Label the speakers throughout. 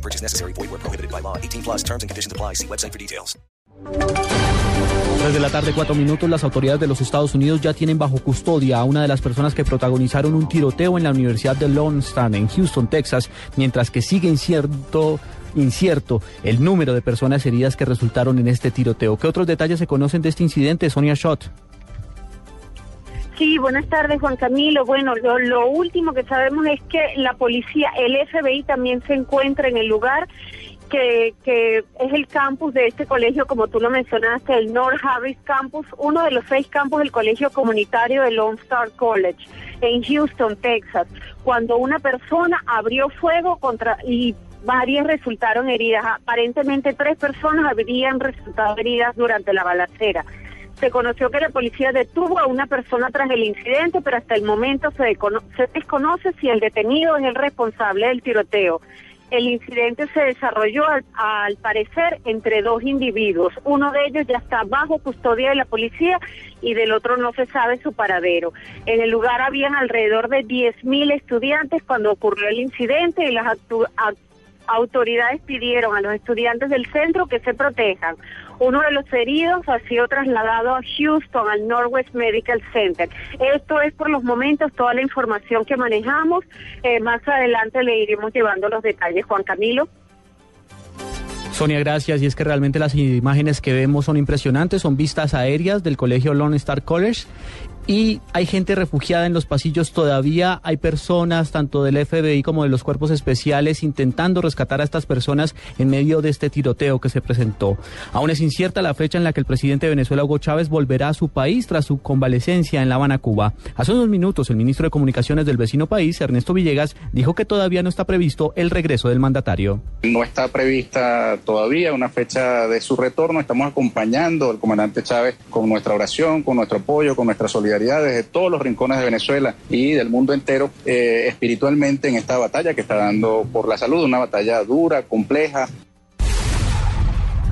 Speaker 1: Purchase necessary. Void where prohibited by law. 18 plus terms and conditions apply. See website for details.
Speaker 2: Desde la tarde, cuatro minutos, las autoridades de los Estados Unidos ya tienen bajo custodia a una de las personas que protagonizaron un tiroteo en la Universidad de Lone en Houston, Texas, mientras que sigue incierto incierto el número de personas heridas que resultaron en este tiroteo. ¿Qué otros detalles se conocen de este incidente, Sonia Schott?
Speaker 3: Sí, buenas tardes, Juan Camilo. Bueno, lo, lo, último que sabemos es que la policía, el FBI también se encuentra en el lugar, que, que es el campus de este colegio, como tú lo mencionaste, el North Harris Campus, uno de los seis campus del colegio comunitario de Lone Star College, en Houston, Texas, cuando una persona abrió fuego contra y varias resultaron heridas. Aparentemente tres personas habrían resultado heridas durante la balacera. Se conoció que la policía detuvo a una persona tras el incidente, pero hasta el momento se, se desconoce si el detenido es el responsable del tiroteo. El incidente se desarrolló al, parecer entre dos individuos. Uno de ellos ya está bajo custodia de la policía y del otro no se sabe su paradero. En el lugar habían alrededor de 10.000 estudiantes cuando ocurrió el incidente y las autoridades pidieron a los estudiantes del centro que se protejan. Uno de los heridos ha sido trasladado a Houston, al Northwest Medical Center. Esto es por los momentos toda la información que manejamos. Eh, más adelante le iremos llevando los detalles, Juan Camilo.
Speaker 2: Sonia, gracias. Y es que realmente las imágenes que vemos son impresionantes, son vistas aéreas del colegio Lone Star College y hay gente refugiada en los pasillos todavía, hay personas tanto del FBI como de los cuerpos especiales intentando rescatar a estas personas en medio de este tiroteo que se presentó. Aún es incierta la fecha en la que el presidente de Venezuela, Hugo Chávez, volverá a su país tras su convalecencia en La Habana, Cuba. Hace unos minutos, el ministro de Comunicaciones del vecino país, Ernesto Villegas, dijo que todavía no está previsto el regreso del mandatario.
Speaker 4: No está prevista todavía una fecha de su retorno. Estamos acompañando al comandante Chávez con nuestra oración, con nuestro apoyo, con nuestra solidaridad desde todos los rincones de Venezuela y del mundo entero eh, espiritualmente en esta batalla que está dando por la salud, una batalla dura, compleja.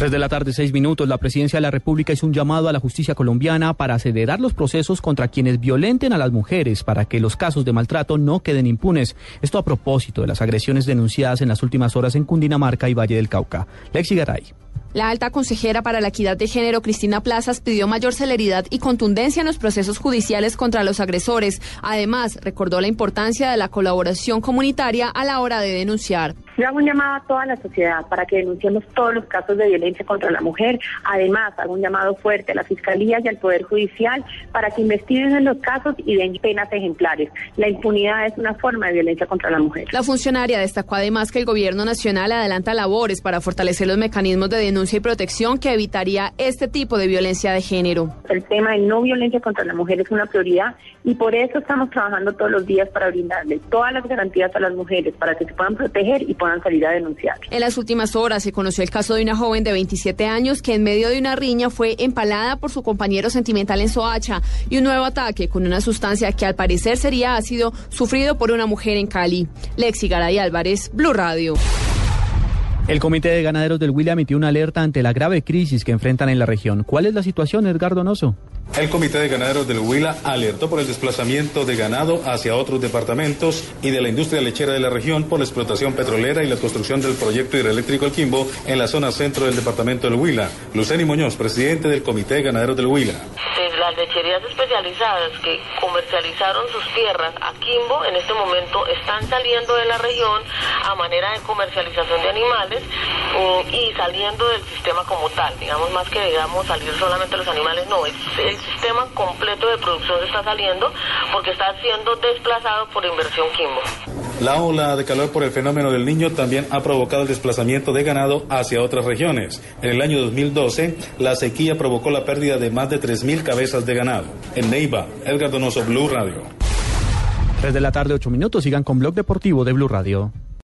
Speaker 2: Tres de la tarde, seis minutos. La presidencia de la República hizo un llamado a la justicia colombiana para acelerar los procesos contra quienes violenten a las mujeres para que los casos de maltrato no queden impunes. Esto a propósito de las agresiones denunciadas en las últimas horas en Cundinamarca y Valle del Cauca. Lexi Garay.
Speaker 5: La alta consejera para la equidad de género, Cristina Plazas, pidió mayor celeridad y contundencia en los procesos judiciales contra los agresores. Además, recordó la importancia de la colaboración comunitaria a la hora de denunciar.
Speaker 3: Yo hago un llamado a toda la sociedad para que denunciemos todos los casos de violencia contra la mujer. Además, hago un llamado fuerte a la Fiscalía y al Poder Judicial para que investiguen en los casos y den penas ejemplares. La impunidad es una forma de violencia contra la mujer.
Speaker 5: La funcionaria destacó además que el Gobierno Nacional adelanta labores para fortalecer los mecanismos de denuncia y protección que evitaría este tipo de violencia de género.
Speaker 3: El tema de no violencia contra la mujer es una prioridad y por eso estamos trabajando todos los días para brindarle todas las garantías a las mujeres para que se puedan proteger y puedan salir a denunciar.
Speaker 5: En las últimas horas se conoció el caso de una joven de 27 años que en medio de una riña fue empalada por su compañero sentimental en Soacha y un nuevo ataque con una sustancia que al parecer sería ácido sufrido por una mujer en Cali. Lexi Garay Álvarez, Blue Radio.
Speaker 2: El Comité de Ganaderos del Huila emitió una alerta ante la grave crisis que enfrentan en la región. ¿Cuál es la situación, Edgar Donoso?
Speaker 6: El Comité de Ganaderos del Huila alertó por el desplazamiento de ganado hacia otros departamentos y de la industria lechera de la región por la explotación petrolera y la construcción del proyecto hidroeléctrico El Quimbo en la zona centro del departamento del Huila. Luceni Muñoz, presidente del Comité de Ganaderos del Huila.
Speaker 7: Las lecherías especializadas que comercializaron sus tierras a Quimbo en este momento están saliendo de la región a manera de comercialización de animales mm, y saliendo del sistema como tal. Digamos más que digamos salir solamente los animales, no, el sistema completo de producción está saliendo porque está siendo desplazado por inversión Quimbo.
Speaker 6: La ola de calor por el fenómeno del niño también ha provocado el desplazamiento de ganado hacia otras regiones. En el año 2012, la sequía provocó la pérdida de más de 3.000 cabezas de ganado. En Neiva, Edgar Donoso, Blue Radio.
Speaker 2: 3 de la tarde, 8 minutos. Sigan con Blog Deportivo de Blue Radio.